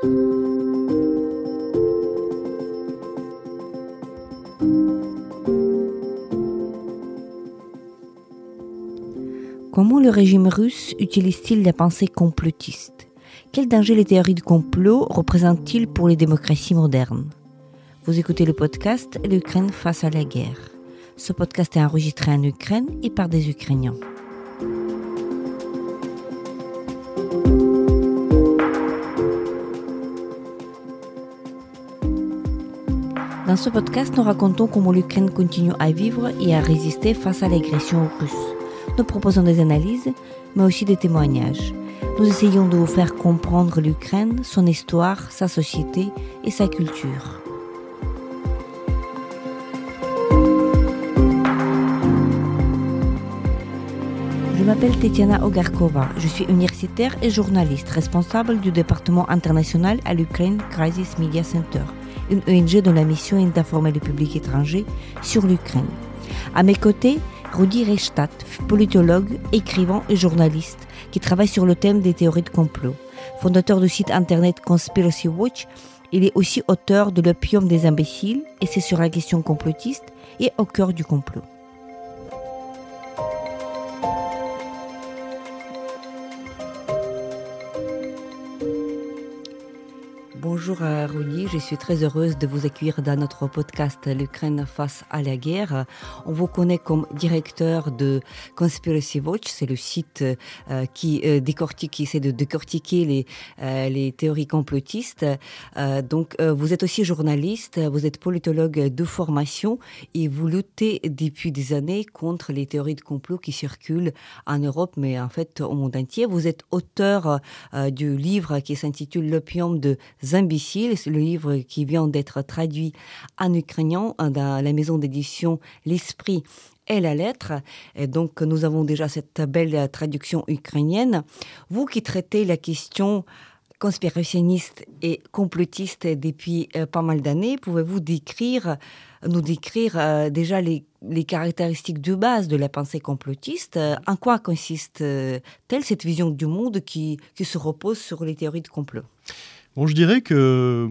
Comment le régime russe utilise-t-il la pensée complotiste Quel danger les théories du complot représentent-ils pour les démocraties modernes? Vous écoutez le podcast L'Ukraine face à la guerre. Ce podcast est enregistré en Ukraine et par des Ukrainiens. Ce podcast, nous racontons comment l'Ukraine continue à vivre et à résister face à l'agression russe. Nous proposons des analyses, mais aussi des témoignages. Nous essayons de vous faire comprendre l'Ukraine, son histoire, sa société et sa culture. Je m'appelle Tetiana Ogarkova. Je suis universitaire et journaliste responsable du département international à l'Ukraine Crisis Media Center, une ONG dont la mission est d'informer le public étranger sur l'Ukraine. À mes côtés, Rudi Reichstadt, politologue, écrivain et journaliste, qui travaille sur le thème des théories de complot. Fondateur du site internet Conspiracy Watch, il est aussi auteur de L'opium des imbéciles, et c'est sur la question complotiste et au cœur du complot. Bonjour Rudy, je suis très heureuse de vous accueillir dans notre podcast L'Ukraine face à la guerre. On vous connaît comme directeur de Conspiracy Watch, c'est le site euh, qui euh, décortique, qui essaie de décortiquer les, euh, les théories complotistes. donc vous êtes aussi journaliste, vous êtes politologue de formation et vous luttez depuis des années contre les théories de complot qui circulent en Europe, mais en fait au monde entier. Vous êtes auteur du livre qui s'intitule L'opium de imbéciles. C'est le livre qui vient d'être traduit en ukrainien dans la maison d'édition L'Esprit et la lettre. Et donc, nous avons déjà cette belle traduction ukrainienne. Vous qui traitez la question conspirationniste et complotiste depuis euh, pas mal d'années, pouvez-vous nous décrire euh, déjà les, caractéristiques de base de la pensée complotiste? En quoi consiste-t-elle cette vision du monde qui se repose sur les théories de complot? Je dirais que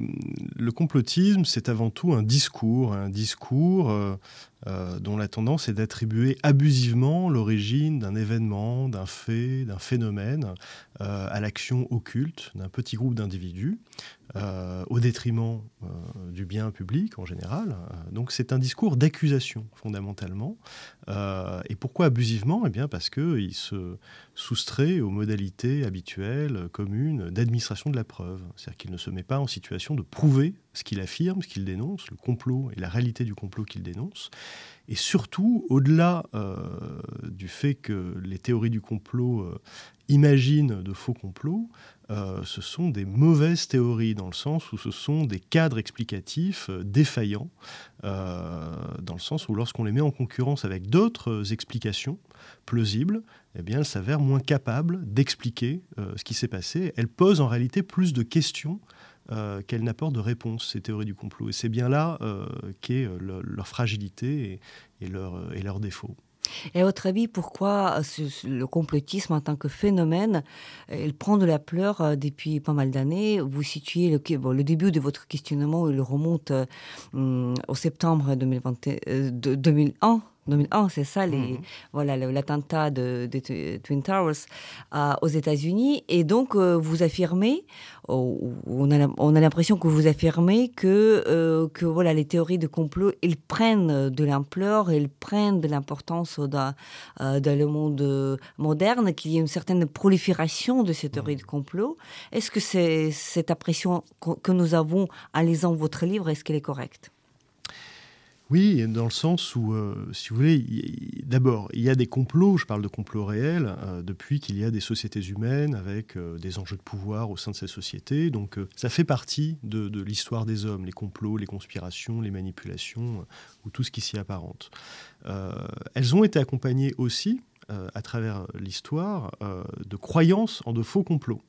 le complotisme, c'est avant tout un discours, un discours euh, euh, dont la tendance est d'attribuer abusivement l'origine d'un événement, d'un fait, d'un phénomène euh, à l'action occulte d'un petit groupe d'individus, au détriment du bien public en général. Donc c'est un discours d'accusation fondamentalement. et pourquoi abusivement? Eh bien parce qu'il se soustrait aux modalités habituelles, communes, d'administration de la preuve. C'est-à-dire qu'il ne se met pas en situation de prouver ce qu'il affirme, ce qu'il dénonce, le complot et la réalité du complot qu'il dénonce. Et surtout, au-delà euh, du fait que les théories du complot euh, imaginent de faux complots, euh, ce sont des mauvaises théories, dans le sens où ce sont des cadres explicatifs défaillants, dans le sens où lorsqu'on les met en concurrence avec d'autres explications plausibles, eh bien, elles s'avèrent moins capables d'expliquer ce qui s'est passé. Elles posent en réalité plus de questions euh, qu'elles n'apportent de réponse, ces théories du complot. Et c'est bien là euh, qu'est euh, leur, fragilité et, leur, leur défaut. Et à votre avis, pourquoi le complotisme en tant que phénomène, il prend de la pleure depuis pas mal d'années? Vous situez le, bon, le, début de votre questionnement, il remonte au septembre 2020, 2001 2001, c'est ça, les, mhm. voilà, l'attentat de, Twin Towers euh, aux États-Unis. Et donc, euh, vous affirmez, on a, on a l'impression que vous affirmez que, euh, que voilà, les théories de complot, ils prennent de l'ampleur, ils prennent de l'importance dans, dans, le monde moderne, qu'il y ait une certaine prolifération de ces théories de mhm. complot. Est-ce que c'est cette impression que nous avons en lisant votre livre, est-ce qu'elle est correcte? Oui, dans le sens où, euh, si vous voulez, d'abord, il y a des complots, je parle de complots réels, euh, depuis qu'il y a des sociétés humaines avec euh, des enjeux de pouvoir au sein de ces sociétés. Donc ça fait partie de, de l'histoire des hommes, les complots, les conspirations, les manipulations, ou tout ce qui s'y apparente. elles ont été accompagnées aussi à travers l'histoire de croyances en de faux complots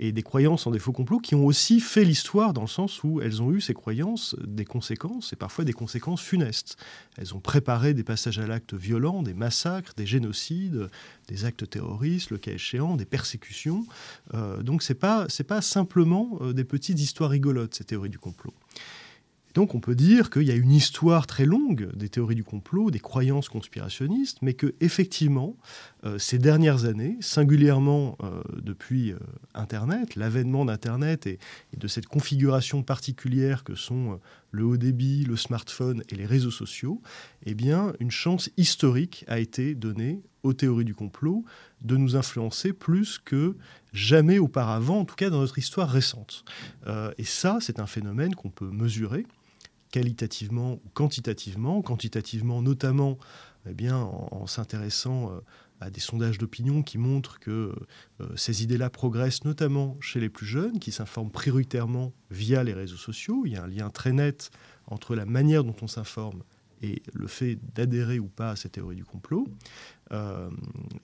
et des croyances en des faux complots qui ont aussi fait l'histoire dans le sens où elles ont eu ces croyances des conséquences et parfois des conséquences funestes. Elles ont préparé des passages à l'acte violents, des massacres, des génocides, des actes terroristes, le cas échéant, des persécutions. Euh, donc c'est pas pas simplement euh, des petites histoires rigolotes ces théories du complot. Donc on peut dire qu'il y a une histoire très longue des théories du complot, des croyances conspirationnistes, mais que effectivement, euh, ces dernières années, singulièrement euh, depuis euh, Internet, l'avènement d'Internet et, de cette configuration particulière que sont le haut débit, le smartphone et les réseaux sociaux, eh une chance historique a été donnée aux théories du complot de nous influencer plus que jamais auparavant, en tout cas dans notre histoire récente. et ça, c'est un phénomène qu'on peut mesurer qualitativement ou quantitativement. Quantitativement, notamment eh en, s'intéressant euh, à des sondages d'opinion qui montrent que euh, ces idées-là progressent notamment chez les plus jeunes, qui s'informent prioritairement via les réseaux sociaux. Il y a un lien très net entre la manière dont on s'informe et le fait d'adhérer ou pas à cette théorie du complot. Euh,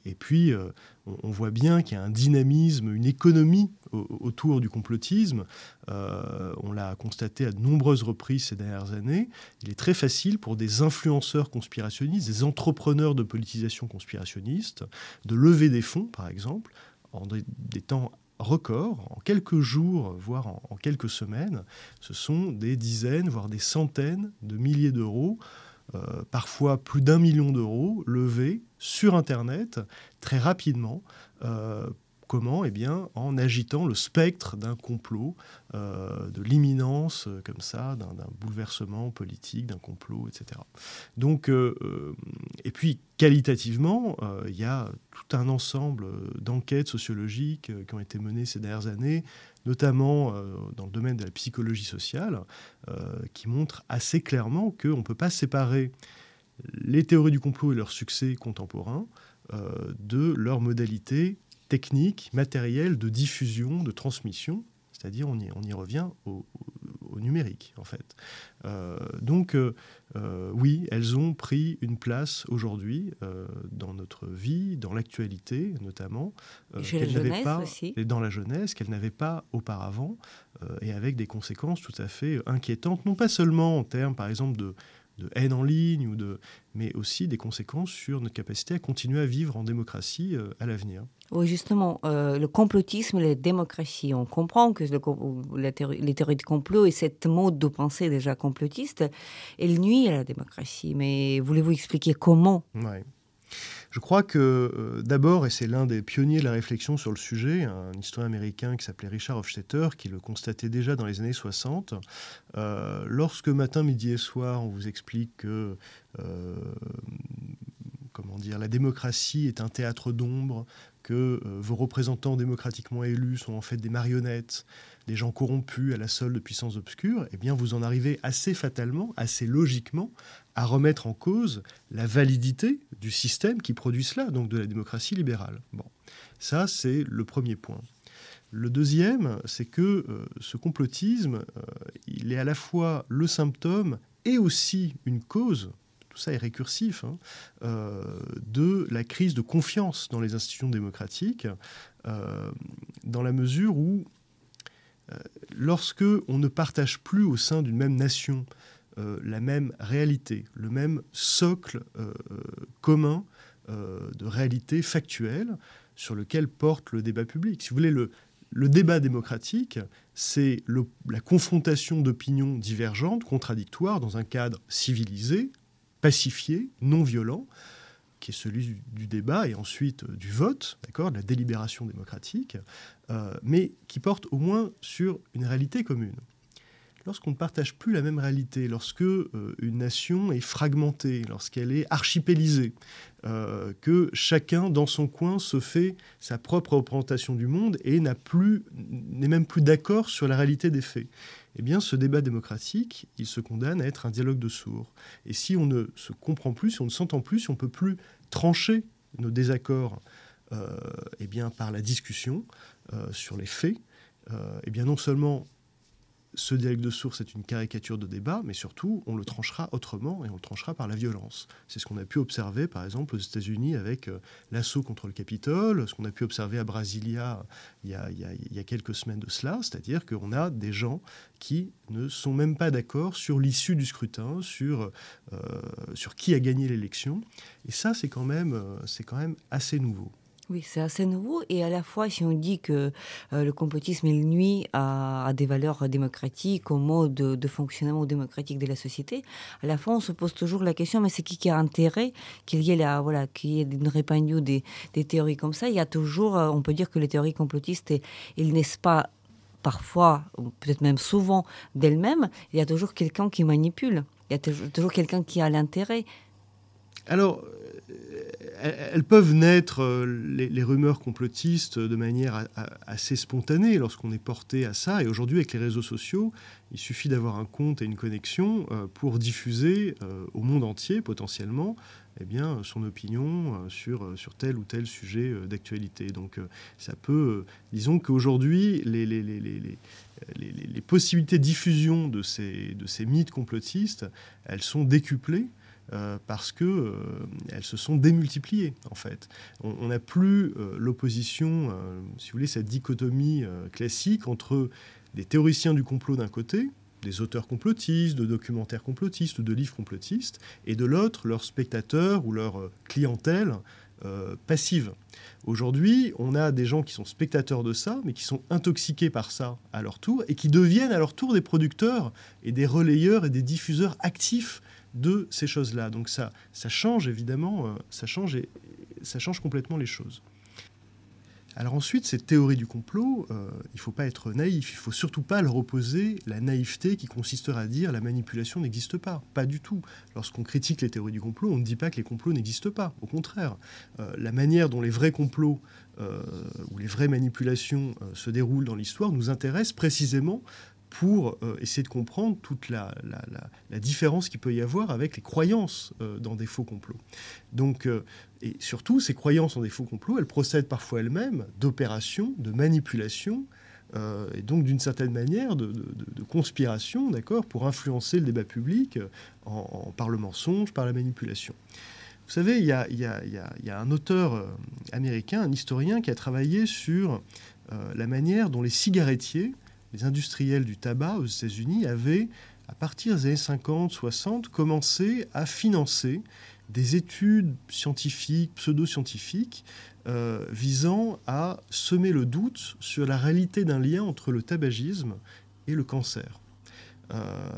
et puis, euh, on, voit bien qu'il y a un dynamisme, une économie autour du complotisme. Euh, on l'a constaté à de nombreuses reprises ces dernières années. Il est très facile pour des influenceurs conspirationnistes, des entrepreneurs de politisation conspirationniste, de lever des fonds, par exemple, en des, temps records, en quelques jours, voire en, quelques semaines. Ce sont des dizaines, voire des centaines de milliers d'euros euh, parfois plus d'un million d'euros levés sur Internet très rapidement. Euh, comment Eh bien, en agitant le spectre d'un complot, euh, de l'imminence comme ça, d'un bouleversement politique, d'un complot, etc. Donc, et puis qualitativement, il y a tout un ensemble d'enquêtes sociologiques qui ont été menées ces dernières années notamment euh, dans le domaine de la psychologie sociale, euh, qui montre assez clairement qu'on ne peut pas séparer les théories du complot et leur succès contemporain euh, de leurs modalités techniques, matérielles, de diffusion, de transmission. C'est-à-dire, on y, on y revient au, numérique, en fait. Euh, donc, euh, euh, oui, elles ont pris une place aujourd'hui dans notre vie, dans l'actualité notamment, qu'elles n'avaient pas, et dans la jeunesse, qu'elles n'avaient pas auparavant, et avec des conséquences tout à fait inquiétantes, non pas seulement en termes, par exemple, de de haine en ligne, ou de, mais aussi des conséquences sur notre capacité à continuer à vivre en démocratie euh, à l'avenir. Oui, justement, euh, le complotisme, la démocratie, on comprend que le, la théorie, les théories de complot et cette mode de pensée déjà complotiste, elle nuit à la démocratie. Mais voulez-vous expliquer comment? Ouais. Je crois que euh, d'abord, et c'est l'un des pionniers de la réflexion sur le sujet, un historien américain qui s'appelait Richard Hofstetter, qui le constatait déjà dans les années 60, euh, lorsque matin, midi et soir, on vous explique que euh, comment dire, la démocratie est un théâtre d'ombre, que vos représentants démocratiquement élus sont en fait des marionnettes, des gens corrompus à la solde de puissances obscures, eh bien vous en arrivez assez fatalement, assez logiquement à remettre en cause la validité du système qui produit cela, donc de la démocratie libérale. Bon, ça c'est le premier point. Le deuxième, c'est que euh, ce complotisme, euh, il est à la fois le symptôme et aussi une cause, tout ça est récursif, hein, euh, de la crise de confiance dans les institutions démocratiques, dans la mesure où lorsque on ne partage plus au sein d'une même nation la même réalité, le même socle euh, euh, commun de réalité factuelle sur lequel porte le débat public. Si vous voulez, le, débat démocratique, c'est la confrontation d'opinions divergentes, contradictoires, dans un cadre civilisé, pacifié, non violent, qui est celui du, débat et ensuite du vote, de la délibération démocratique, mais qui porte au moins sur une réalité commune lorsqu'on ne partage plus la même réalité, lorsque euh, une nation est fragmentée, lorsqu'elle est archipélisée, euh, que chacun dans son coin se fait sa propre représentation du monde et n'est même plus d'accord sur la réalité des faits. Eh bien, ce débat démocratique, il se condamne à être un dialogue de sourds. Et si on ne se comprend plus, si on ne s'entend plus, si on ne peut plus trancher nos désaccords euh, eh bien, par la discussion sur les faits, eh bien, non seulement ce dialogue de source est une caricature de débat, mais surtout, on le tranchera autrement et on le tranchera par la violence. C'est ce qu'on a pu observer, par exemple, aux États-Unis avec euh, l'assaut contre le Capitole, ce qu'on a pu observer à Brasilia il y a, quelques semaines de cela, c'est-à-dire qu'on a des gens qui ne sont même pas d'accord sur l'issue du scrutin, sur, euh, sur qui a gagné l'élection. Et ça, c'est quand, euh, quand même assez nouveau. Oui, c'est assez nouveau. Et à la fois, si on dit que euh, le complotisme il nuit à, des valeurs démocratiques, au mode de, fonctionnement démocratique de la société, à la fois, on se pose toujours la question mais c'est qui qui a intérêt qu'il y ait la, voilà, qu'il y une répandue des, des, théories comme ça Il y a toujours, on peut dire que les théories complotistes, ils naissent pas parfois, peut-être même souvent d'elles-mêmes, il y a toujours quelqu'un qui manipule. Il y a toujours quelqu'un qui a l'intérêt. Alors, elles peuvent naître, euh, les, rumeurs complotistes, de manière assez spontanée lorsqu'on est porté à ça. Et aujourd'hui, avec les réseaux sociaux, il suffit d'avoir un compte et une connexion euh, pour diffuser euh, au monde entier, potentiellement, eh bien, son opinion sur, sur tel ou tel sujet d'actualité. Donc ça peut, disons qu'aujourd'hui, les, les, les, les, possibilités de diffusion de ces, de ces mythes complotistes, elles sont décuplées. Parce que elles se sont démultipliées en fait. On n'a plus l'opposition, si vous voulez, cette dichotomie classique entre des théoriciens du complot d'un côté, des auteurs complotistes, de documentaires complotistes de livres complotistes, et de l'autre, leurs spectateurs ou leur euh, clientèle euh, passive. Aujourd'hui, on a des gens qui sont spectateurs de ça, mais qui sont intoxiqués par ça à leur tour, et qui deviennent à leur tour des producteurs et des relayeurs et des diffuseurs actifs de ces choses-là. Donc ça, ça change évidemment, euh, ça change, ça change complètement les choses. Alors ensuite, cette théorie du complot, euh, il ne faut pas être naïf, il ne faut surtout pas leur opposer la naïveté qui consisterait à dire la manipulation n'existe pas. Pas du tout. Lorsqu'on critique les théories du complot, on ne dit pas que les complots n'existent pas. Au contraire, euh, la manière dont les vrais complots ou les vraies manipulations se déroulent dans l'histoire nous intéresse précisément pour euh, essayer de comprendre toute la, différence qu'il peut y avoir avec les croyances euh, dans des faux complots. Donc, euh, et surtout, ces croyances en des faux complots, elles procèdent parfois elles-mêmes d'opérations, de manipulations, et donc d'une certaine manière de, conspiration, d'accord, pour influencer le débat public par le mensonge, par la manipulation. Vous savez, il y a, y a, un auteur américain, un historien, qui a travaillé sur la manière dont les cigarettiers les industriels du tabac aux États-Unis avaient, à partir des années 50, 60, commencé à financer des études scientifiques, pseudo-scientifiques, euh, visant à semer le doute sur la réalité d'un lien entre le tabagisme et le cancer. Euh,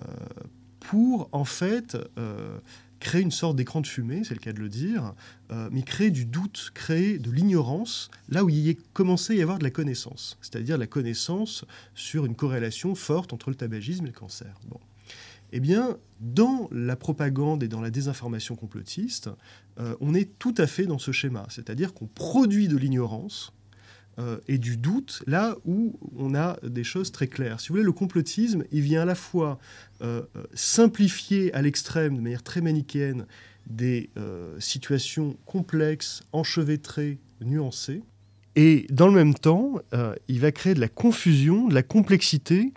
pour, en fait, euh, créer une sorte d'écran de fumée, c'est le cas de le dire, euh, mais créer du doute, créer de l'ignorance, là où il y a commencé à y avoir de la connaissance, c'est-à-dire la connaissance sur une corrélation forte entre le tabagisme et le cancer. Bon. Eh bien, dans la propagande et dans la désinformation complotiste, euh, on est tout à fait dans ce schéma, c'est-à-dire qu'on produit de l'ignorance euh, et du doute là où on a des choses très claires. Si vous voulez, le complotisme, il vient à la fois euh, euh, simplifier à l'extrême, de manière très manichéenne, des situations complexes, enchevêtrées, nuancées. Et dans le même temps, il va créer de la confusion, de la complexité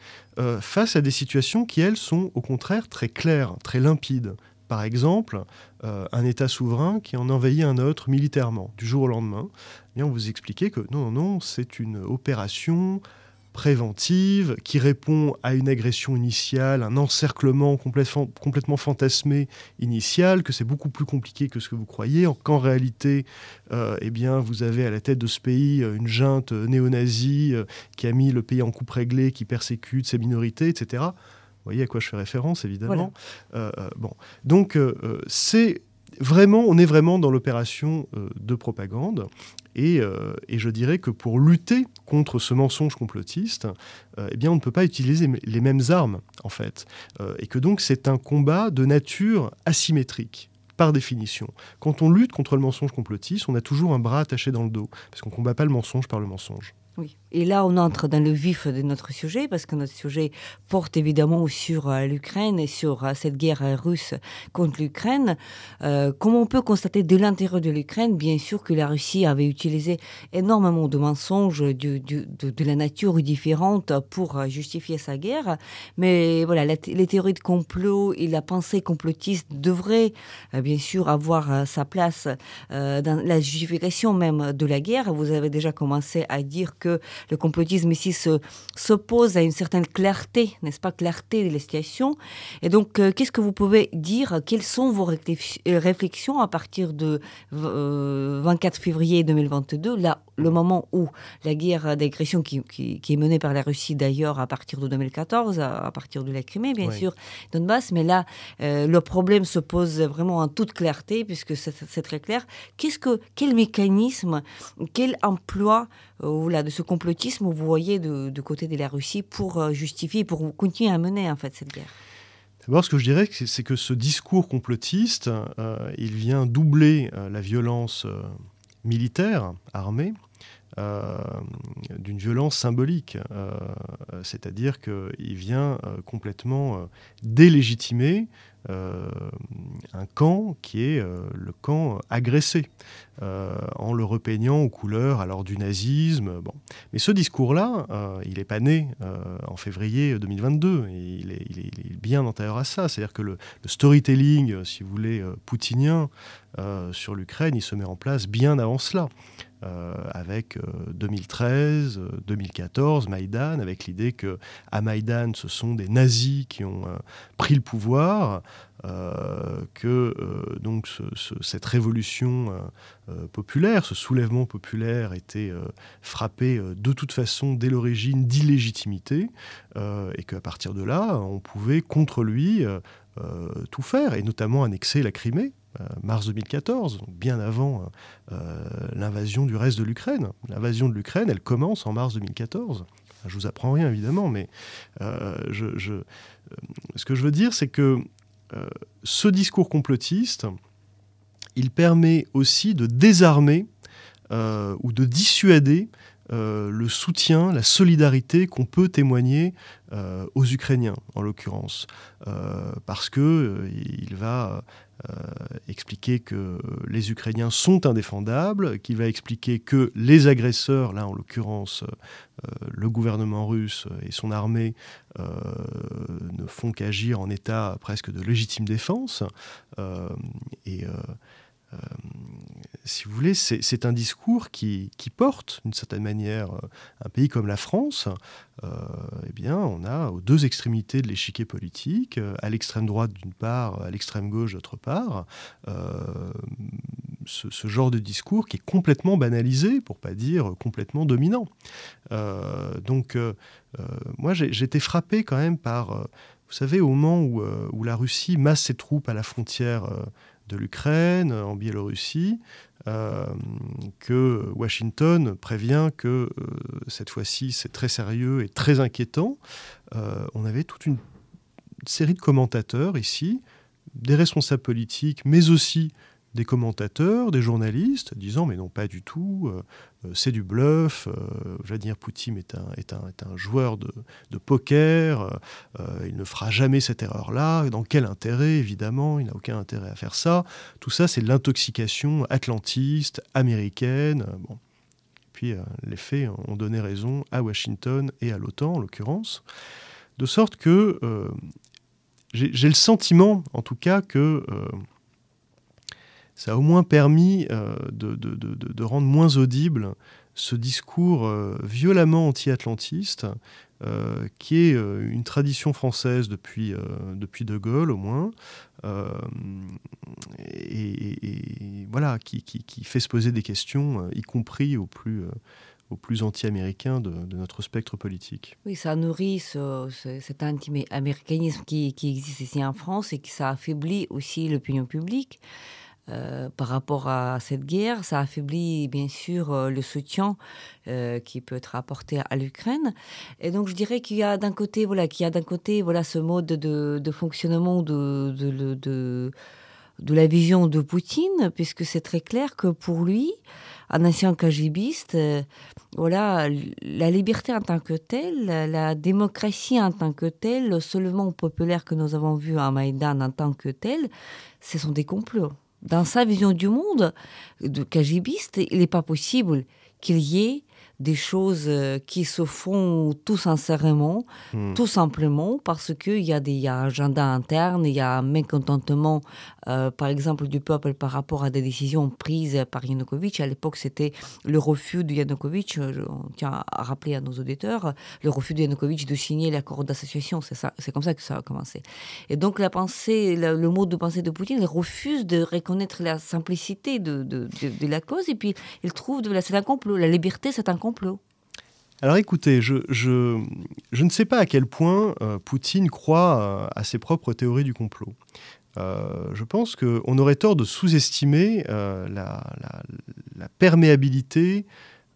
face à des situations qui, elles, sont au contraire très claires, très limpides. Par exemple, un État souverain qui en envahit un autre militairement du jour au lendemain. Et on vous expliquait que non, non, non, c'est une opération préventive qui répond à une agression initiale, un encerclement complètement, complètement fantasmé initial, que c'est beaucoup plus compliqué que ce que vous croyez, qu'en réalité, euh, eh bien, vous avez à la tête de ce pays euh, une junte néo-nazie qui a mis le pays en coupe réglée, qui persécute ses minorités, etc. Vous voyez à quoi je fais référence, évidemment. Euh, euh, bon. Donc, euh, c'est vraiment, on est vraiment dans l'opération de propagande. Et, je dirais que pour lutter contre ce mensonge complotiste, eh bien, on ne peut pas utiliser les mêmes armes, en fait. et que donc, c'est un combat de nature asymétrique par définition. Quand on lutte contre le mensonge complotiste, on a toujours un bras attaché dans le dos, parce qu'on ne combat pas le mensonge par le mensonge. Oui. Et là, on entre dans le vif de notre sujet, parce que notre sujet porte évidemment sur euh, l'Ukraine et sur euh, cette guerre russe contre l'Ukraine. Euh, comme on peut constater de l'intérieur de l'Ukraine, bien sûr que la Russie avait utilisé énormément de mensonges de, la nature différente pour justifier sa guerre. Mais voilà, les théories de complot et la pensée complotiste devraient bien sûr avoir sa place dans la justification même de la guerre. Vous avez déjà commencé à dire que le complotisme ici s'oppose à une certaine clarté, n'est-ce pas, clarté de la situation. Et donc, euh, qu'est-ce que vous pouvez dire? Quelles sont vos euh, réflexions à partir de 24 euh, février 2022, là, le moment où la guerre d'agression qui, est menée par la Russie d'ailleurs à partir de 2014, à, partir de la Crimée, bien sûr, Donbass, mais là, le problème se pose vraiment en toute clarté, puisque c'est très clair. Qu'est-ce que, quel mécanisme, quel emploi là, de ce complotisme vous voyez du côté de la Russie pour euh, justifier, pour continuer à mener en fait cette guerre D'abord, ce que je dirais, c'est que ce discours complotiste, euh, il vient doubler euh, la violence militaire, armée, d'une violence symbolique. C'est-à-dire qu'il vient complètement délégitimer euh, un camp qui est euh, le camp agressé, euh, en le repeignant aux couleurs alors du nazisme. Bon. Mais ce discours-là, il n'est pas né en février 2022, il est, il, est, bien antérieur à ça. C'est-à-dire que le, le, storytelling, si vous voulez, poutinien sur l'Ukraine, il se met en place bien avant cela. Euh, avec 2013, euh, 2014, euh, Maïdan, avec l'idée que à Maïdan, ce sont des nazis qui ont pris le pouvoir, que donc cette révolution populaire, ce soulèvement populaire était frappé de toute façon dès l'origine d'illégitimité, et qu'à partir de là, on pouvait contre lui tout faire, et notamment annexer la Crimée, mars 2014, bien avant euh, euh, l'invasion du reste de l'Ukraine. L'invasion de l'Ukraine, elle commence en mars 2014. Je vous apprends rien évidemment, mais ce que je veux dire, c'est que ce discours complotiste, il permet aussi de désarmer ou de dissuader le soutien, la solidarité qu'on peut témoigner aux Ukrainiens, en l'occurrence, parce que il va euh, expliquer que les Ukrainiens sont indéfendables, qu'il va expliquer que les agresseurs, là en l'occurrence euh, le gouvernement russe et son armée, euh, ne font qu'agir en état presque de légitime défense. et si vous voulez, c'est un discours qui, porte, d'une certaine manière, euh, un pays comme la France. Euh, eh bien, on a aux deux extrémités de l'échiquier politique, euh, à l'extrême droite d'une part, à l'extrême gauche d'autre part, ce, genre de discours qui est complètement banalisé, pour pas dire complètement dominant. donc, moi, j'ai été frappé quand même par, vous savez, au moment où, la Russie masse ses troupes à la frontière de l'Ukraine, en Biélorussie, euh, que Washington prévient que euh, cette fois-ci c'est très sérieux et très inquiétant. Euh, on avait toute une série de commentateurs ici, des responsables politiques, mais aussi des commentateurs, des journalistes, disant mais non pas du tout, euh, euh, c'est du bluff, euh, Vladimir Poutine est un, est un, est un joueur de, de poker, il ne fera jamais cette erreur-là, dans quel intérêt évidemment, il n'a aucun intérêt à faire ça, tout ça c'est l'intoxication atlantiste, américaine, bon. Puis les faits ont donné raison à Washington et à l'OTAN en l'occurrence, de sorte que j'ai le sentiment en tout cas que ça a au moins permis euh, de, rendre moins audible ce discours euh, violemment anti-atlantiste, euh, qui est une tradition française depuis, depuis De Gaulle au moins, et, voilà, qui, fait se poser des questions, y compris aux plus plus anti-américains de, notre spectre politique. Oui, ça nourrit cet anti-américanisme qui, qui, existe ici en France et qui ça affaiblit aussi l'opinion publique. Euh, par rapport à cette guerre. Ça affaiblit bien sûr euh, le soutien euh, qui peut être apporté à l'Ukraine. Et donc je dirais qu'il y a d'un côté, voilà, qu'il y a d'un côté, voilà, ce mode de, fonctionnement de, la vision de Poutine, puisque c'est très clair que pour lui, un ancien KGBiste, voilà, la liberté en tant que telle, la démocratie en tant que telle, le soulèvement populaire que nous avons vu à Maïdan en tant que tel, ce sont des complots. Dans sa vision du monde de KGBiste, il n'est pas possible qu'il y ait des choses euh, qui se font tout sincèrement, hmm. tout simplement parce qu'il y a des agendas internes, il y a un mécontentement, euh, par exemple, du peuple par rapport à des décisions prises par Yanukovych. À l'époque, c'était le refus de Yanukovych, on tient à rappeler à nos auditeurs, le refus de Yanukovych de signer l'accord d'association. C'est comme ça que ça a commencé. Et donc, la pensée, le, mot de pensée de Poutine, il refuse de reconnaître la simplicité de, la cause et puis il trouve, de, c'est un complot. La liberté, c'est un complot alors écoutez, je, ne sais pas à quel point euh, Poutine croit euh, à ses propres théories du complot. Euh, je pense qu'on aurait tort de sous-estimer la, perméabilité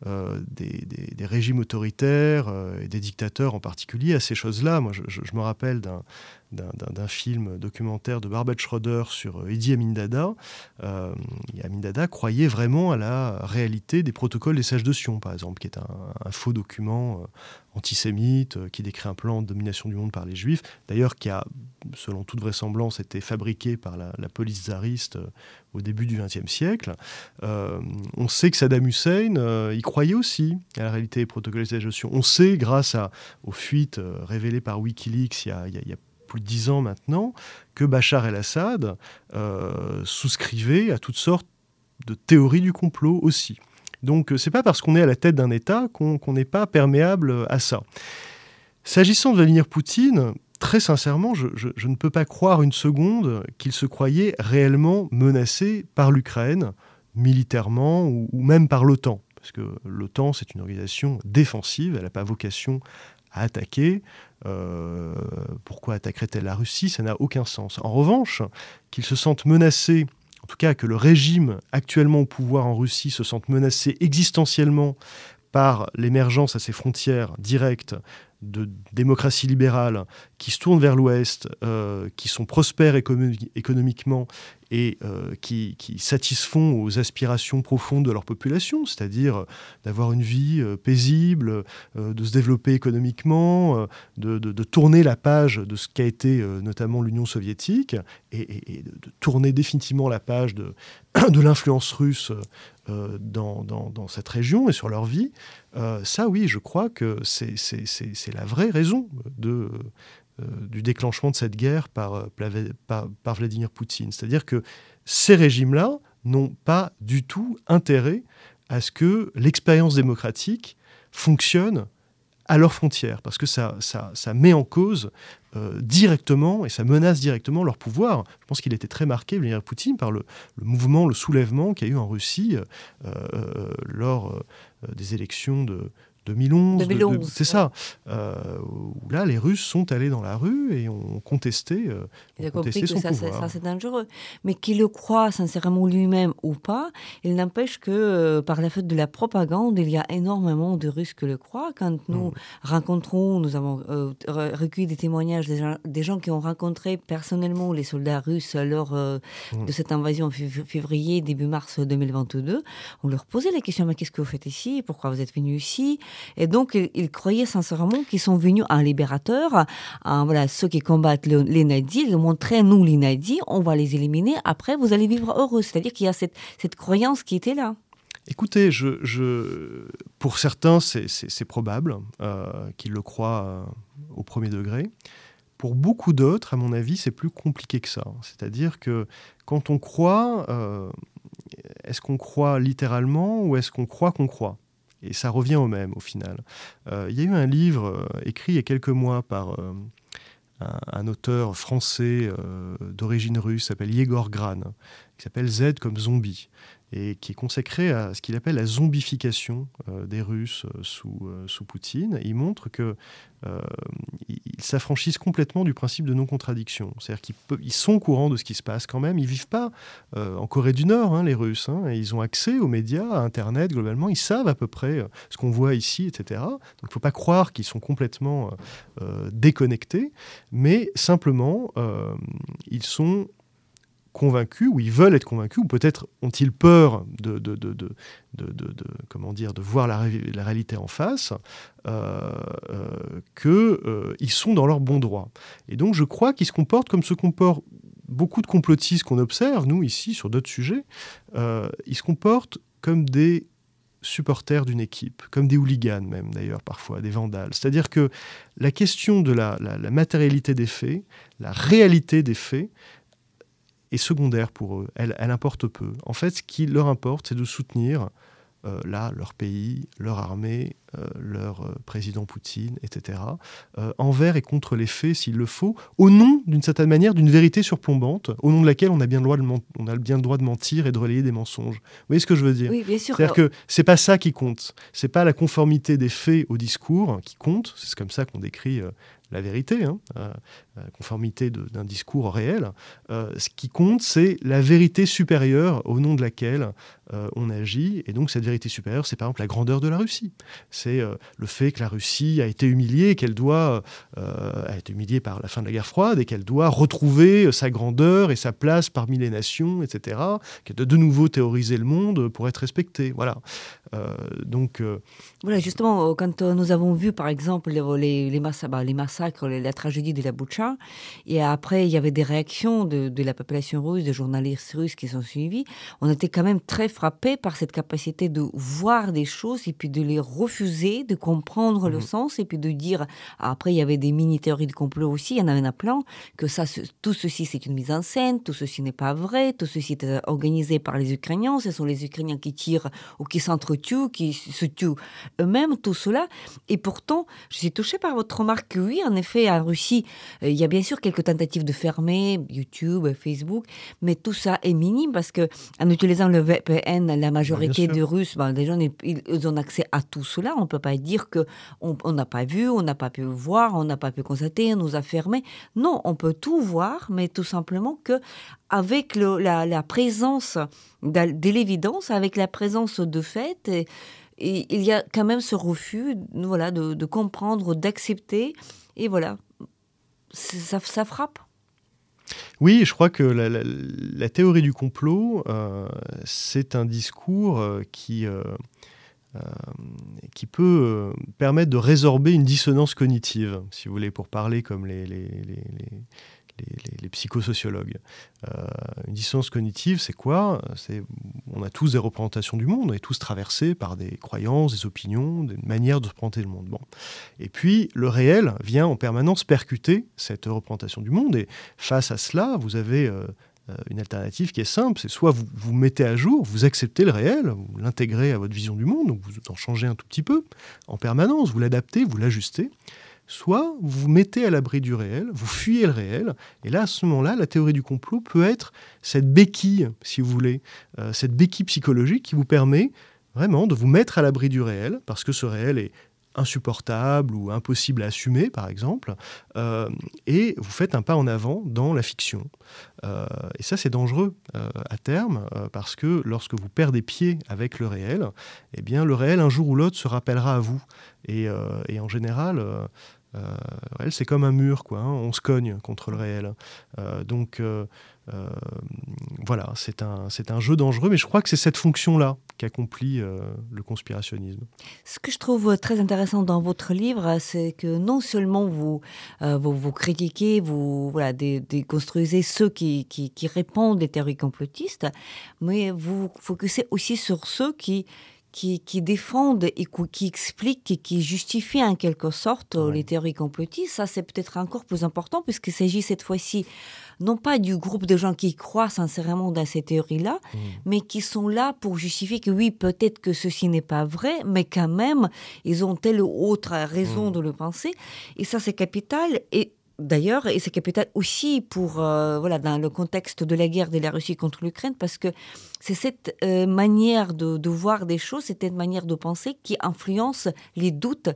des, régimes autoritaires et des dictateurs en particulier à ces choses-là. Moi, je me rappelle d'un d'un film documentaire de Barbet Schroeder sur euh, Idi Amin Dada. Euh, Amin Dada croyait vraiment à la réalité des protocoles des sages de Sion, par exemple, qui est un, faux document euh, antisémite qui décrit un plan de domination du monde par les juifs, d'ailleurs qui a, selon toute vraisemblance, été fabriqué par la, police tsariste au début du XXe siècle. on sait que Saddam Hussein y croyait aussi à la réalité des protocoles des sages de Sion. On sait, grâce aux fuites révélées par Wikileaks il y a, il y a plus de dix ans maintenant, que Bachar el-Assad euh, souscrivait à toutes sortes de théories du complot aussi. Donc euh, c'est pas parce qu'on est à la tête d'un État qu'on n'est pas perméable à ça. S'agissant de Vladimir Poutine, très sincèrement, je, ne peux pas croire une seconde qu'il se croyait réellement menacé par l'Ukraine, militairement ou, ou, même par l'OTAN. Parce que l'OTAN, c'est une organisation défensive, elle n'a pas vocation attaquer. Euh, pourquoi attaquerait-elle la Russie? Ça n'a aucun sens. En revanche, qu'ils se sentent menacés, en tout cas que le régime actuellement au pouvoir en Russie se sente menacé existentiellement par l'émergence à ses frontières directes de démocratie libérale qui se tournent vers l'Ouest, euh, qui sont prospères économiquement et euh, qui, satisfont aux aspirations profondes de leur population, c'est-à-dire euh, d'avoir une vie paisible, de se développer économiquement, de, tourner la page de ce qu'a été notamment l'Union soviétique et, de, tourner définitivement la page de, l'influence russe dans, dans, cette région et sur leur vie. ça, oui, je crois que c'est la vraie raison de, du déclenchement de cette guerre par, euh, par, Vladimir Poutine. C'est-à-dire que ces régimes-là n'ont pas du tout intérêt à ce que l'expérience démocratique fonctionne à leurs frontières, parce que ça, ça, ça met en cause euh, directement et ça menace directement leur pouvoir. Je pense qu'il était très marqué, Vladimir Poutine, par le, mouvement, le soulèvement qu'il y a eu en Russie lors des élections de, 2011, c'est ça. Euh, où là, les Russes sont allés dans la rue et ont contesté, euh, a compris que ça, c'est dangereux. Mais qu'il le croit sincèrement lui-même ou pas, il n'empêche que euh, par la faute de la propagande, il y a énormément de Russes qui le croient. Quand nous mm. rencontrons, nous avons recueilli des témoignages des gens, qui ont rencontré personnellement les soldats russes lors mm. de cette invasion en février, début mars 2022, on leur posait la question, mais qu'est-ce que vous faites ici? Pourquoi vous êtes venus ici? Et donc, ils, croyaient sincèrement qu'ils sont venus un libérateur, voilà, ceux qui combattent les nazis, ils montraient nous les nazis, on va les éliminer, après vous allez vivre heureux. C'est-à-dire qu'il y a cette, croyance qui était là. Écoutez, je, pour certains, c'est probable euh, qu'ils le croient euh, au premier degré. Pour beaucoup d'autres, à mon avis, c'est plus compliqué que ça. C'est-à-dire que quand on croit, euh, est-ce qu'on croit littéralement ou est-ce qu'on croit qu'on croit? Et ça revient au même au final. Euh, il y a eu un livre euh, écrit il y a quelques mois par euh, un, auteur français d'origine russe, s'appelle Yegor Gran, qui s'appelle Z comme zombie et qui est consacré à ce qu'il appelle la zombification euh, des Russes euh, sous, euh, sous Poutine. Il montre que ils s'affranchissent complètement du principe de non-contradiction. C'est-à-dire qu'ils sont au courant de ce qui se passe quand même. Ils vivent pas en Corée du Nord, hein, les Russes. Hein, et ils ont accès aux médias, à Internet globalement. Ils savent à peu près ce qu'on voit ici, etc. Donc il ne faut pas croire qu'ils sont complètement déconnectés, mais simplement ils sont convaincus, ou ils veulent être convaincus, ou peut-être ont-ils peur de, de, de, de, comment dire, de voir la, réalité en face, euh, euh, qu'ils sont dans leur bon droit. Et donc je crois qu'ils se comportent comme se comportent beaucoup de complotistes qu'on observe, nous, ici, sur d'autres sujets, ils se comportent comme des supporters d'une équipe, comme des hooligans même d'ailleurs parfois, des vandales. C'est-à-dire que la question de la, matérialité des faits, la réalité des faits, secondaire pour eux. Elle, importe peu. En fait, ce qui leur importe, c'est de soutenir euh, là, leur pays, leur armée, leur euh, président Poutine, etc., envers et contre les faits s'il le faut, au nom, d'une certaine manière, d'une vérité surplombante, au nom de laquelle on a bien le droit de, on a bien le droit de mentir et de relayer des mensonges. Vous voyez ce que je veux dire Oui, bien sûr. C'est-à-dire que c'est pas ça qui compte. C'est pas la conformité des faits au discours qui compte. C'est comme ça qu'on décrit la vérité, hein, euh, la conformité d'un discours réel. Euh, ce qui compte, c'est la vérité supérieure au nom de laquelle euh, on agit. Et donc cette vérité supérieure, c'est par exemple la grandeur de la Russie. C'est le fait que la Russie a été humiliée, qu'elle doit a été humiliée par la fin de la guerre froide et qu'elle doit retrouver sa grandeur et sa place parmi les nations, etc. Qu'elle doit de nouveau théoriser le monde pour être respectée. Voilà. Donc voilà, justement, quand nous avons vu par exemple les, les, les, bah, les massacres la tragédie de la Boucha. Et après, il y avait des réactions de, la population russe, des journalistes russes qui sont suivis. On était quand même très frappés par cette capacité de voir des choses et puis de les refuser, de comprendre le mhm. sens et puis de dire. Après, il y avait des mini-théories de complot aussi, il y en avait un plein, que ça, tout ceci c'est une mise en scène, tout ceci n'est pas vrai, tout ceci est euh, organisé par les Ukrainiens, ce sont les Ukrainiens qui tirent ou qui s'entretuent, qui se tuent eux-mêmes, tout cela. Et pourtant, je suis touchée par votre remarque oui, en effet, en Russie, euh, il y a bien sûr quelques tentatives de fermer YouTube, Facebook, mais tout ça est minime parce que en utilisant le VPN, la majorité des Russes, ben, les gens ils, ont accès à tout cela. On ne peut pas dire que on n'a pas vu, on n'a pas pu voir, on n'a pas pu constater, on nous a fermé. Non, on peut tout voir, mais tout simplement que avec la, présence de, l'évidence, avec la présence de fait. Il y a quand même ce refus voilà, de comprendre, d'accepter et voilà, ça, frappe. Oui, je crois que la, théorie du complot, euh, c'est un discours euh, qui, euh, qui peut permettre de résorber une dissonance cognitive, si vous voulez, pour parler comme les, psychosociologues. Euh, une dissonance cognitive, c'est quoi? C'est on a tous des représentations du monde, on est tous traversés par des croyances, des opinions, des manières de se représenter le monde. Bon. Et puis le réel vient en permanence percuter cette représentation du monde. Et face à cela, vous avez euh, euh, une alternative qui est simple, c'est soit vous vous mettez à jour, vous acceptez le réel, vous l'intégrez à votre vision du monde, vous en changez un tout petit peu en permanence, vous l'adaptez, vous l'ajustez, soit vous vous mettez à l'abri du réel, vous fuyez le réel, et là, à ce moment-là, la théorie du complot peut être cette béquille, si vous voulez, euh, cette béquille psychologique qui vous permet vraiment de vous mettre à l'abri du réel, parce que ce réel est insupportable ou impossible à assumer, par exemple, euh, et vous faites un pas en avant dans la fiction. Euh, et ça, c'est dangereux à terme, parce que lorsque vous perdez pied avec le réel, eh bien, le réel, un jour ou l'autre, se rappellera à vous. Et, et en général, euh, c'est comme un mur, quoi. Hein. on se cogne contre le réel. Euh, donc euh, voilà, c'est un, c'est un jeu dangereux, mais je crois que c'est cette fonction-là qu'accomplit le conspirationnisme. Ce que je trouve très intéressant dans votre livre, c'est que non seulement vous, vous, critiquez, vous déconstruisez ceux qui, qui, qui répondent des théories complotistes, mais vous focussez aussi sur ceux qui qui, défendent et qui expliquent et qui justifient en quelque sorte les théories complotistes. Ça, c'est peut-être encore plus important puisqu'il s'agit cette fois-ci non pas du groupe de gens qui croient sincèrement dans ces théories-là, mmh. mais qui sont là pour justifier que oui, peut-être que ceci n'est pas vrai, mais quand même, ils ont telle ou autre raison mmh. de le penser. Et ça, c'est capital. Et D'ailleurs, et c'est capital aussi pour, euh, voilà, dans le contexte de la guerre de la Russie contre l'Ukraine, parce que c'est cette euh, manière de, voir des choses, cette manière de penser qui influence les doutes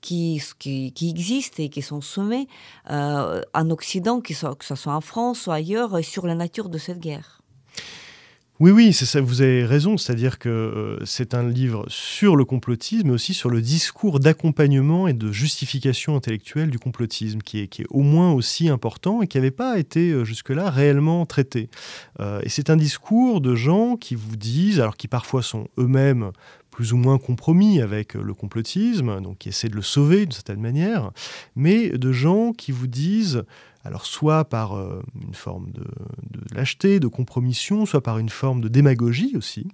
qui, qui, existent et qui sont semés euh, en Occident, que ce soit en France ou ailleurs, sur la nature de cette guerre. Oui, oui, vous avez raison. C'est-à-dire que euh, c'est un livre sur le complotisme, mais aussi sur le discours d'accompagnement et de justification intellectuelle du complotisme, qui est, qui est au moins aussi important et qui n'avait pas été euh, jusque-là réellement traité. Euh, et c'est un discours de gens qui vous disent, alors qui parfois sont eux-mêmes plus ou moins compromis avec le complotisme, donc qui essaient de le sauver d'une certaine manière, mais de gens qui vous disent alors soit par euh, une forme de, lâcheté, de compromission, soit par une forme de démagogie aussi,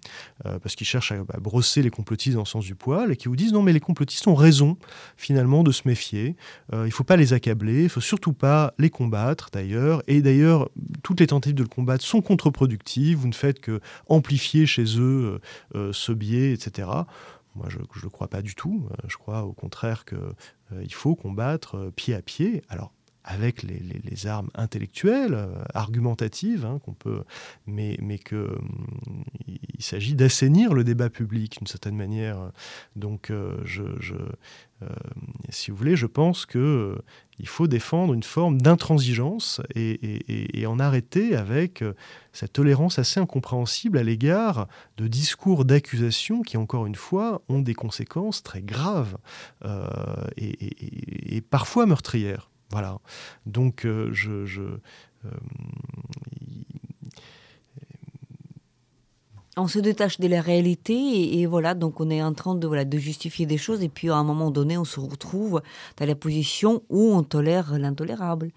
euh, parce qu'ils cherchent à, brosser les complotistes dans le sens du poil, et qui vous disent non mais les complotistes ont raison finalement de se méfier, euh, il ne faut pas les accabler, il ne faut surtout pas les combattre d'ailleurs, et d'ailleurs toutes les tentatives de le combattre sont contre-productives, vous ne faites que amplifier chez eux ce biais, etc. Moi, je ne crois pas du tout. Je crois au contraire qu'il faut combattre pied à pied. Alors, avec les, armes intellectuelles, euh, argumentatives, hein, qu'on peut, mais, mais qu'il hum, s'agit d'assainir le débat public d'une certaine manière. Donc, euh, je, euh, si vous voulez, je pense que il faut défendre une forme d'intransigeance et, en arrêter avec cette tolérance assez incompréhensible à l'égard de discours d'accusation qui, encore une fois, ont des conséquences très graves et, parfois meurtrières. Voilà. Donc, euh, je. Euh, on se détache de la réalité et, voilà, donc on est en train de, voilà, de justifier des choses et puis à un moment donné, on se retrouve dans la position où on tolère l'intolérable.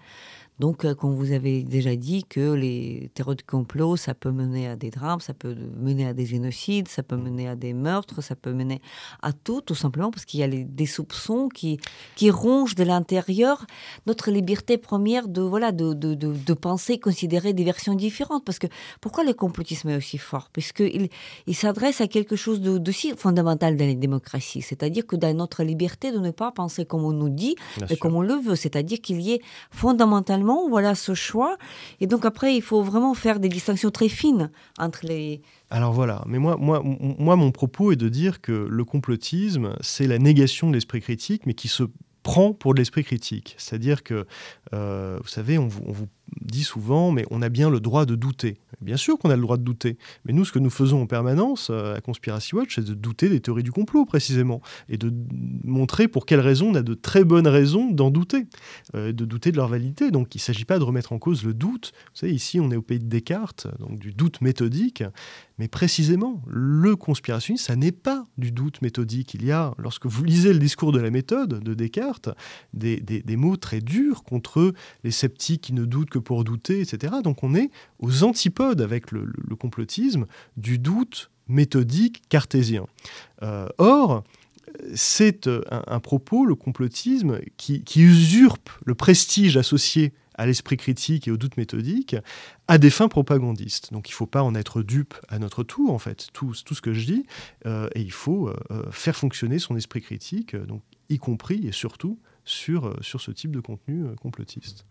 Donc, euh, quand vous avez déjà dit que les théories de complot, ça peut mener à des drames, ça peut mener à des génocides, ça peut mener à des meurtres, ça peut mener à tout, tout simplement parce qu'il y a des soupçons qui, qui rongent de l'intérieur notre liberté première de, voilà, de, de, de, penser, considérer des versions différentes. Parce que pourquoi le complotisme est aussi fort? Puisqu'il il, s'adresse à quelque chose de, si fondamental dans les démocraties, c'est-à-dire que dans notre liberté de ne pas penser comme on nous dit et comme on le veut, c'est-à-dire qu'il y ait fondamentalement voilà ce choix. Et donc après, il faut vraiment faire des distinctions très fines entre les... Alors voilà, mais moi, moi, moi mon propos est de dire que le complotisme, c'est la négation de l'esprit critique, mais qui se prend pour de l'esprit critique. C'est-à-dire que, euh, vous savez, on on vous dit souvent, mais on a bien le droit de douter. Bien sûr qu'on a le droit de douter, mais nous, ce que nous faisons en permanence euh, à Conspiracy Watch, c'est de douter des théories du complot, précisément, et de montrer pour quelles raisons on a de très bonnes raisons d'en douter, euh, de douter de leur validité. Donc il ne s'agit pas de remettre en cause le doute. Vous savez, ici, on est au pays de Descartes, donc du doute méthodique, mais précisément, le conspirationnisme, ça n'est pas du doute méthodique. Il y a, lorsque vous lisez le discours de la méthode de Descartes, des, des mots très durs contre les sceptiques qui ne doutent que pour douter, etc. Donc on est aux antipodes avec le, complotisme du doute méthodique cartésien. Euh, or, c'est un, propos, le complotisme, qui, usurpe le prestige associé à l'esprit critique et au doute méthodique à des fins propagandistes. Donc il ne faut pas en être dupe à notre tour, en fait, tout, ce que je dis, euh, et il faut euh, faire fonctionner son esprit critique, donc, y compris et surtout sur, sur ce type de contenu complotiste.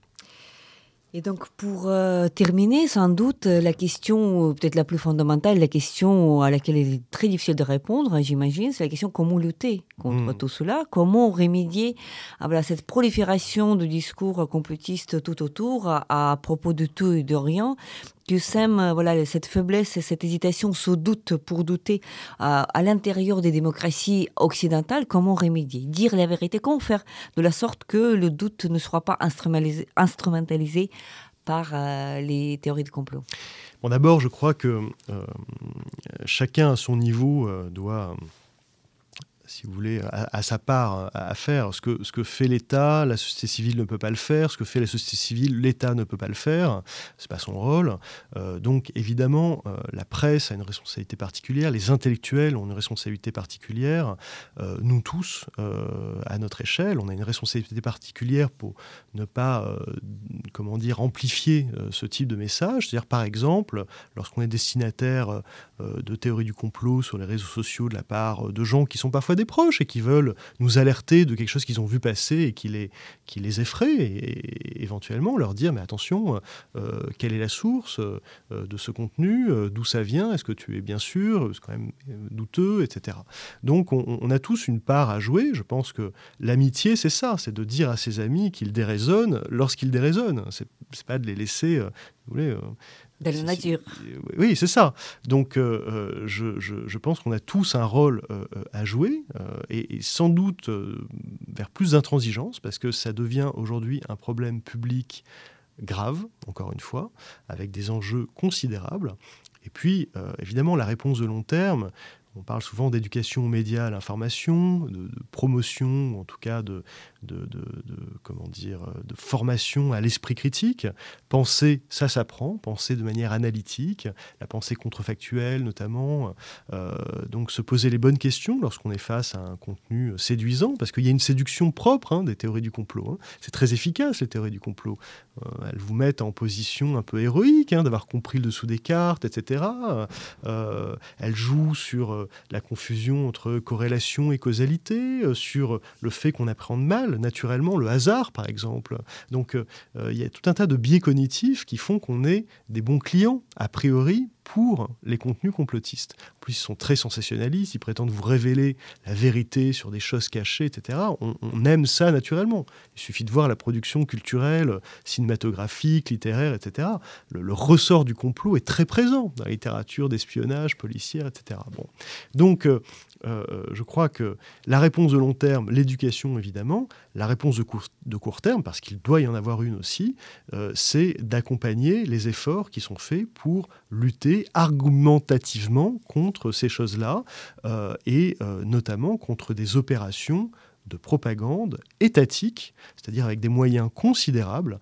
Et donc pour euh, terminer, sans doute, la question euh, peut-être la plus fondamentale, la question à laquelle il est très difficile de répondre, j'imagine, c'est la question comment lutter contre hmm. tout cela, comment remédier à cette prolifération de discours complotistes tout autour à, propos de tout et de rien, euh, voilà cette faiblesse, cette hésitation, ce doute pour douter à, l'intérieur des démocraties occidentales, comment remédier? Dire la vérité, comment faire de la sorte que le doute ne soit pas instrumentalisé, par euh, les théories de complot? Bon, d'abord, je crois que euh, chacun à son niveau doit si vous voulez, à, sa part à, faire. Ce que, ce que fait l'État, la société civile ne peut pas le faire. Ce que fait la société civile, l'État ne peut pas le faire. C'est pas son rôle. Euh, donc évidemment, euh, la presse a une responsabilité particulière. Les intellectuels ont une responsabilité particulière. Euh, nous tous, à notre échelle, on a une responsabilité particulière pour ne pas, comment dire, amplifier ce type de message. C'est-à-dire, par exemple, lorsqu'on est destinataire de théories du complot sur les réseaux sociaux de la part de gens qui sont parfois des proches et qui veulent nous alerter de quelque chose qu'ils ont vu passer et qui les, qui les effraie, et, éventuellement leur dire mais attention, euh, quelle est la source euh, de ce contenu, euh, d'où ça vient, est-ce que tu es bien sûr, c'est quand même douteux, etc. Donc on, a tous une part à jouer. Je pense que l'amitié, c'est ça, c'est de dire à ses amis qu'ils déraisonnent lorsqu'ils déraisonnent. C'est pas de les laisser, De la nature. Oui, c'est ça. Donc, je, je, pense qu'on a tous un rôle à jouer, et, et, sans doute vers plus d'intransigeance, parce que ça devient aujourd'hui un problème public grave, encore une fois, avec des enjeux considérables. Et puis, évidemment, la réponse de long terme, on parle souvent d'éducation aux médias, à l'information, de, promotion, en tout cas de, de, comment dire, de formation à l'esprit critique. Penser, ça s'apprend, penser de manière analytique, la pensée contrefactuelle notamment. Euh, donc se poser les bonnes questions lorsqu'on est face à un contenu séduisant, parce qu'il y a une séduction propre hein, des théories du complot. Hein. C'est très efficace les théories du complot. Euh, elles vous mettent en position un peu héroïque, hein, d'avoir compris le dessous des cartes, etc. Euh, elles jouent sur la confusion entre corrélation et causalité, sur le fait qu'on appréhende mal, naturellement, le hasard, par exemple. Donc, euh, euh, il y a tout un tas de biais cognitifs qui font qu'on est des bons clients, a priori, pour les contenus complotistes. En plus, ils sont très sensationnalistes, ils prétendent vous révéler la vérité sur des choses cachées, etc. On, aime ça naturellement. Il suffit de voir la production culturelle, cinématographique, littéraire, etc. Le, ressort du complot est très présent dans la littérature d'espionnage policière, etc. Bon. Donc, euh, euh, je crois que la réponse de long terme, l'éducation évidemment, la réponse de court, terme, parce qu'il doit y en avoir une aussi, euh, c'est d'accompagner les efforts qui sont faits pour lutter argumentativement contre ces choses-là, euh, et notamment contre des opérations de propagande étatique, c'est-à-dire avec des moyens considérables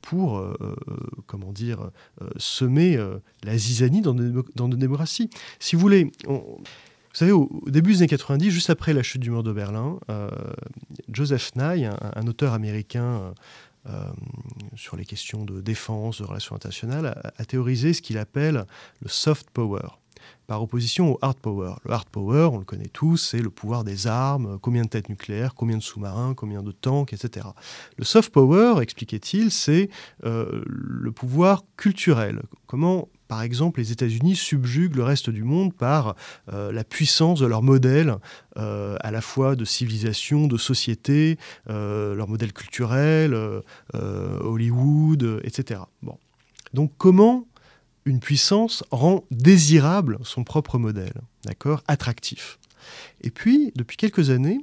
pour, comment dire, semer la zizanie dans nos, dans démocraties. Si vous voulez, vous savez, au, début des années 90, juste après la chute du mur de Berlin, euh, Joseph Nye, un, auteur américain euh, euh, sur les questions de défense, de relations internationales, a, théorisé ce qu'il appelle le soft power par opposition au hard power. Le hard power, on le connaît tous, c'est le pouvoir des armes, combien de têtes nucléaires, combien de sous-marins, combien de tanks, etc. Le soft power, expliquait-il, c'est le pouvoir culturel. Comment par exemple, les États-Unis subjuguent le reste du monde par euh, la puissance de leur modèle, euh, à la fois de civilisation, de société, euh, leur modèle culturel, Hollywood, etc. Donc comment une puissance rend désirable son propre modèle, d'accord, attractif? Et puis, depuis quelques années,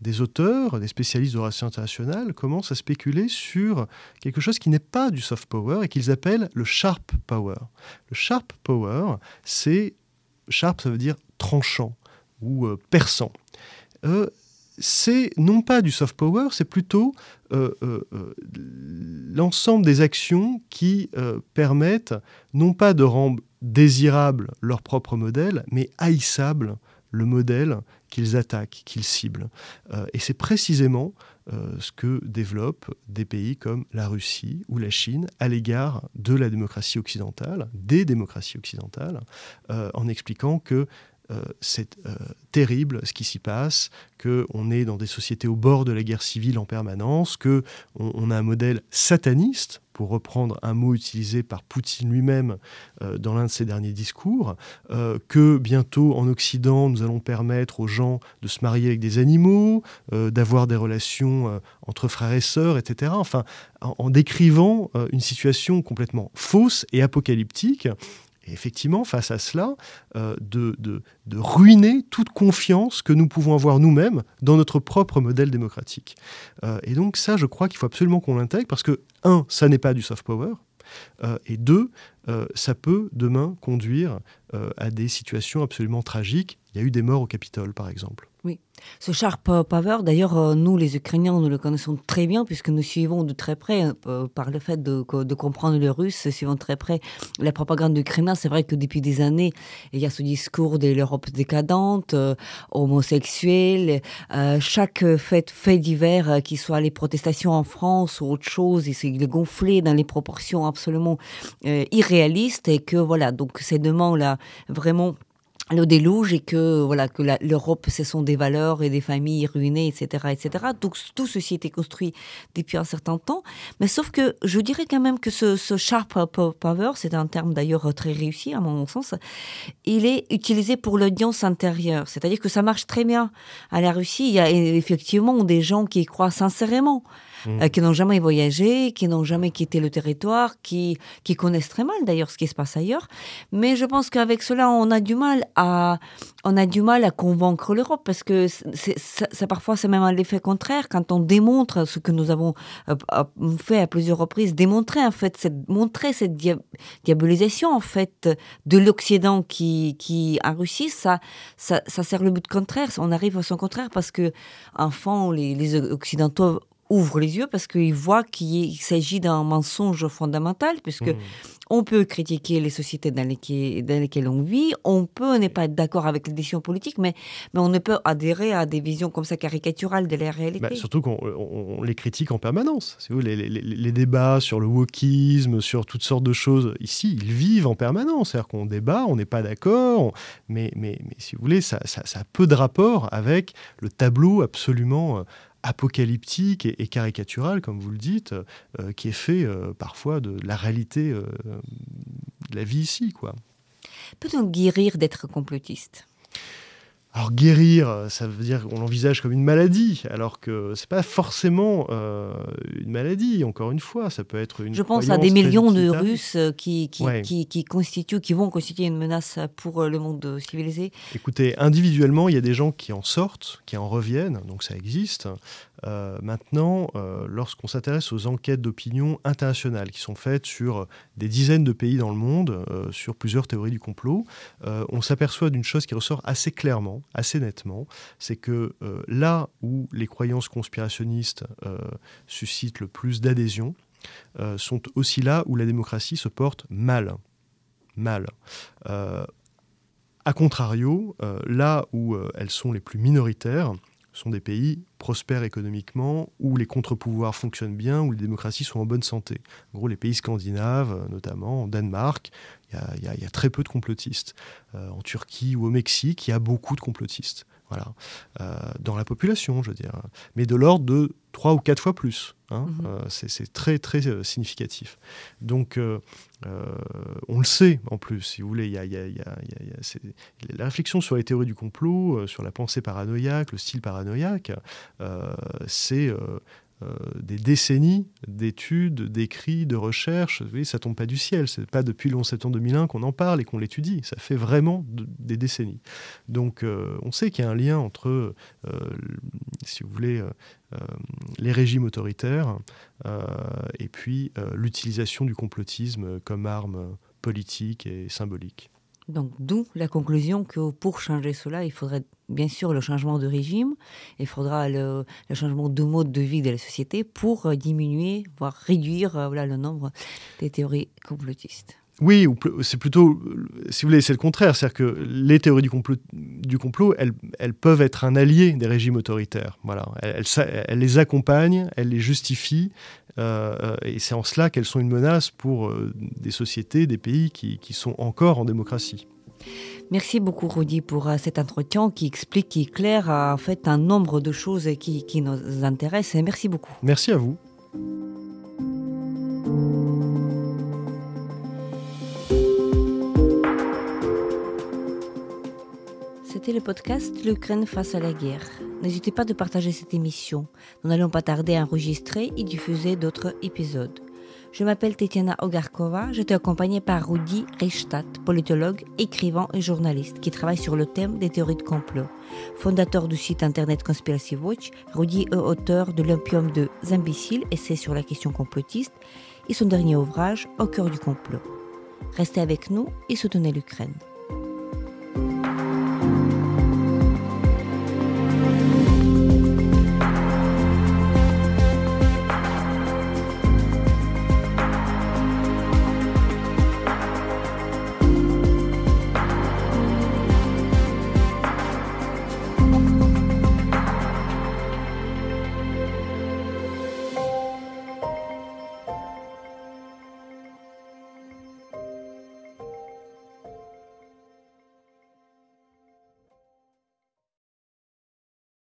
des auteurs, des spécialistes de relations internationales commencent à spéculer sur quelque chose qui n'est pas du soft power et qu'ils appellent le sharp power. Le sharp power, c'est sharp, ça veut dire tranchant ou euh, perçant. Euh, c'est non pas du soft power, c'est plutôt euh, l'ensemble des actions qui permettent non pas de rendre désirable leur propre modèle, mais haïssable le modèle qu'ils attaquent, qu'ils ciblent. Euh, et c'est précisément euh, ce que développent des pays comme la Russie ou la Chine à l'égard de la démocratie occidentale, des démocraties occidentales, euh, en expliquant que c'est terrible ce qui s'y passe, qu'on est dans des sociétés au bord de la guerre civile en permanence, qu'on on a un modèle sataniste pour reprendre un mot utilisé par Poutine lui-même euh, dans l'un de ses derniers discours, euh, que bientôt en Occident, nous allons permettre aux gens de se marier avec des animaux, euh, d'avoir des relations entre frères et sœurs, etc. Enfin, en décrivant une situation complètement fausse et apocalyptique et effectivement, face à cela, euh, de, de, ruiner toute confiance que nous pouvons avoir nous-mêmes dans notre propre modèle démocratique. Euh, et donc ça, je crois qu'il faut absolument qu'on l'intègre parce que, un, ça n'est pas du soft power, euh, et deux, ça peut demain conduire à des situations absolument tragiques. Il y a eu des morts au Capitole, par exemple. Oui. Ce Sharp Power, d'ailleurs, euh, nous, les Ukrainiens, nous le connaissons très bien puisque nous suivons de très près, euh, par le fait de, comprendre le russe, suivons de très près la propagande Kremlin. C'est vrai que depuis des années, il y a ce discours de l'Europe décadente, euh, homosexuelle. chaque fait, divers, qui soit les protestations en France ou autre chose, il est gonflé dans les proportions absolument irréalistes et que voilà, donc ces demandes-là, vraiment le déluge et que voilà que l'Europe ce sont des valeurs et des familles ruinées etc etc donc tout ceci était construit depuis un certain temps. Mais sauf que je dirais quand même que ce, sharp power c'est un terme d'ailleurs très réussi à mon sens il est utilisé pour l'audience intérieure. C'est-à-dire que ça marche très bien à la Russie. Il y a effectivement des gens qui croient sincèrement Mmh. Euh, qui n'ont jamais voyagé, qui n'ont jamais quitté le territoire, qui, qui connaissent très mal d'ailleurs ce qui se passe ailleurs. Mais je pense qu'avec cela, on a du mal à, on a du mal à convaincre l'Europe parce que ça, parfois c'est même l'effet contraire quand on démontre ce que nous avons euh, fait à plusieurs reprises, démontrer en fait, cette, montrer cette diabolisation en fait de l'Occident qui, qui en Russie, ça, ça, ça sert le but contraire. On arrive à son contraire parce que enfant, les, les Occidentaux ouvre les yeux parce qu'il voit qu'il s'agit d'un mensonge fondamental, puisque mmh. on peut critiquer les sociétés dans lesquelles, dans lesquelles on vit, on peut ne pas être d'accord avec les décisions politiques, mais, mais on ne peut adhérer à des visions comme ça caricaturales de la réalité. Bah, surtout qu'on les critique en permanence. Vous, les, les, les, débats sur le wokisme, sur toutes sortes de choses, ici, ils vivent en permanence. C'est-à-dire qu'on débat, on n'est pas d'accord, mais, mais, mais si vous voulez, ça, ça, ça, a peu de rapport avec le tableau absolument euh, apocalyptique et, caricatural, comme vous le dites, euh, qui est fait euh, parfois de la réalité euh, de la vie ici. quoi. Peut-on guérir d'être complotiste? Alors guérir, ça veut dire qu'on l'envisage comme une maladie, alors que c'est pas forcément euh, une maladie. Encore une fois, ça peut être une. Je pense à des millions de Russes euh, qui qui, qui, constituent, qui vont constituer une menace pour euh, le monde civilisé. Écoutez, individuellement, il y a des gens qui en sortent, qui en reviennent, donc ça existe. Maintenant, lorsqu'on s'intéresse aux enquêtes d'opinion internationales qui sont faites sur des dizaines de pays dans le monde, sur plusieurs théories du complot, on s'aperçoit d'une chose qui ressort assez clairement assez nettement, c'est que euh, là où les croyances conspirationnistes euh, suscitent le plus d'adhésion, euh, sont aussi là où la démocratie se porte mal. Mal. a contrario, là où elles sont les plus minoritaires, sont des pays prospères économiquement, où les contre-pouvoirs fonctionnent bien, où les démocraties sont en bonne santé. En gros, les pays scandinaves, notamment en Danemark, il y, a très peu de complotistes. Euh, en Turquie ou au Mexique, il y a beaucoup de complotistes. Voilà. Euh, dans la population, je veux dire. Mais de l'ordre de trois ou quatre fois plus. Hein. Mhm. Euh, c'est très, très significatif. Donc, on le sait en plus, si vous voulez. Y a, la réflexion sur les théories du complot, sur la pensée paranoïaque, le style paranoïaque, c'est euh, des décennies d'études, d'écrits, de recherches. Vous voyez, ça tombe pas du ciel. C'est pas depuis le 11 septembre 2001 qu'on en parle et qu'on l'étudie. Ça fait vraiment des décennies. Donc, euh, on sait qu'il y a un lien entre, euh, si vous voulez, les régimes autoritaires et puis l'utilisation du complotisme comme arme politique et symbolique. Donc, d'où la conclusion que pour changer cela, il faudrait bien sûr le changement de régime, il faudra le, changement de mode de vie de la société pour euh, diminuer, voire réduire euh, voilà, le nombre des théories complotistes. Oui, c'est plutôt, si vous voulez, c'est le contraire. C'est-à-dire que les théories du complot, elles, peuvent être un allié des régimes autoritaires. Voilà. Elles, les accompagnent, elles les justifient, euh, et c'est en cela qu'elles sont une menace pour des sociétés, des pays qui, qui sont encore en démocratie. Merci beaucoup, Rudy, pour euh, cet entretien qui explique, qui éclaire euh, en fait un nombre de choses qui, qui nous intéressent. Merci beaucoup. Merci à vous. C'était le podcast L'Ukraine face à la guerre. N'hésitez pas de partager cette émission. Nous n'allons pas tarder à enregistrer et diffuser d'autres épisodes. Je m'appelle Tetiana Ogarkova, j'étais accompagnée par Rudi Reichstadt, politologue, écrivain et journaliste qui travaille sur le thème des théories de complot. Fondateur du site internet Conspiracy Watch, Rudi est auteur de L'Opium de Imbéciles, essai sur la question complotiste, et son dernier ouvrage, Au cœur du complot. Restez avec nous et soutenez l'Ukraine.